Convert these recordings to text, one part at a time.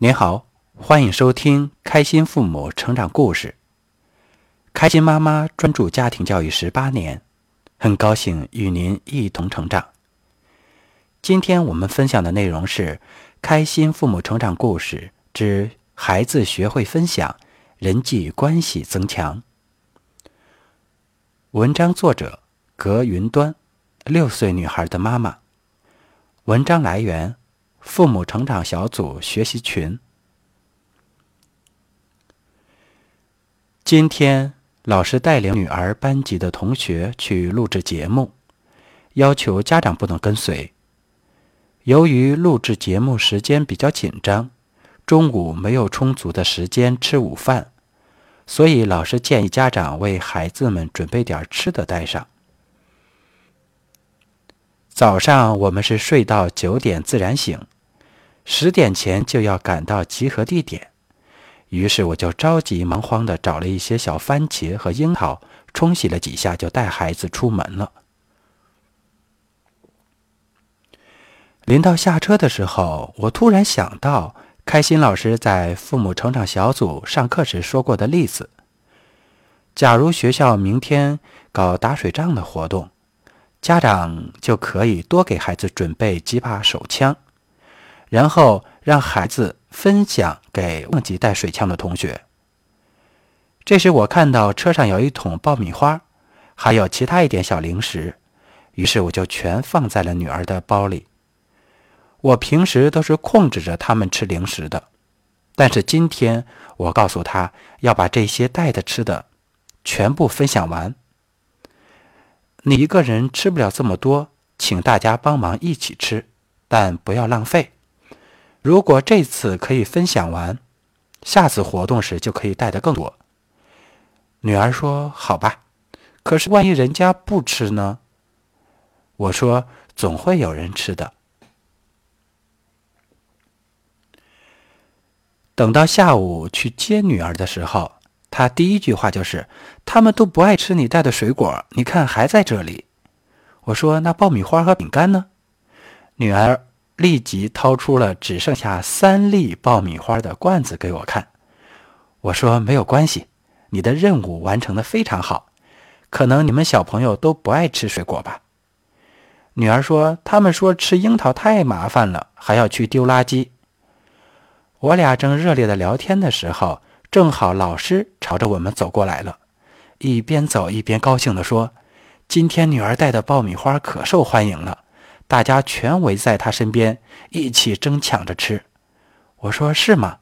您好，欢迎收听开心父母成长故事。开心妈妈专注家庭教育十八年，很高兴与您一同成长。今天我们分享的内容是《开心父母成长故事之孩子学会分享，人际关系增强》。文章作者葛云端，六岁女孩的妈妈。文章来源。父母成长小组学习群。今天老师带领女儿班级的同学去录制节目，要求家长不能跟随。由于录制节目时间比较紧张，中午没有充足的时间吃午饭，所以老师建议家长为孩子们准备点吃的带上。早上我们是睡到九点自然醒。十点前就要赶到集合地点，于是我就着急忙慌地找了一些小番茄和樱桃，冲洗了几下，就带孩子出门了。临到下车的时候，我突然想到开心老师在父母成长小组上课时说过的例子：假如学校明天搞打水仗的活动，家长就可以多给孩子准备几把手枪。然后让孩子分享给忘记带水枪的同学。这时我看到车上有一桶爆米花，还有其他一点小零食，于是我就全放在了女儿的包里。我平时都是控制着他们吃零食的，但是今天我告诉他要把这些带的吃的全部分享完。你一个人吃不了这么多，请大家帮忙一起吃，但不要浪费。如果这次可以分享完，下次活动时就可以带的更多。女儿说：“好吧。”可是万一人家不吃呢？我说：“总会有人吃的。”等到下午去接女儿的时候，他第一句话就是：“他们都不爱吃你带的水果，你看还在这里。”我说：“那爆米花和饼干呢？”女儿。立即掏出了只剩下三粒爆米花的罐子给我看，我说没有关系，你的任务完成的非常好。可能你们小朋友都不爱吃水果吧？女儿说，他们说吃樱桃太麻烦了，还要去丢垃圾。我俩正热烈的聊天的时候，正好老师朝着我们走过来了，一边走一边高兴地说：“今天女儿带的爆米花可受欢迎了。”大家全围在她身边，一起争抢着吃。我说：“是吗？”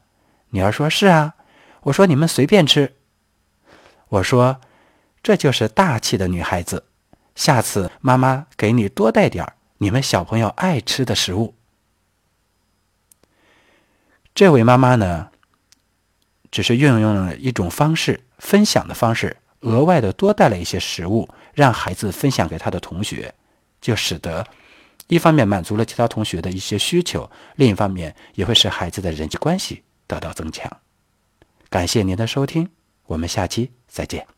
女儿说：“是啊。”我说：“你们随便吃。”我说：“这就是大气的女孩子。下次妈妈给你多带点你们小朋友爱吃的食物。”这位妈妈呢，只是运用了一种方式，分享的方式，额外的多带了一些食物，让孩子分享给他的同学，就使得。一方面满足了其他同学的一些需求，另一方面也会使孩子的人际关系得到增强。感谢您的收听，我们下期再见。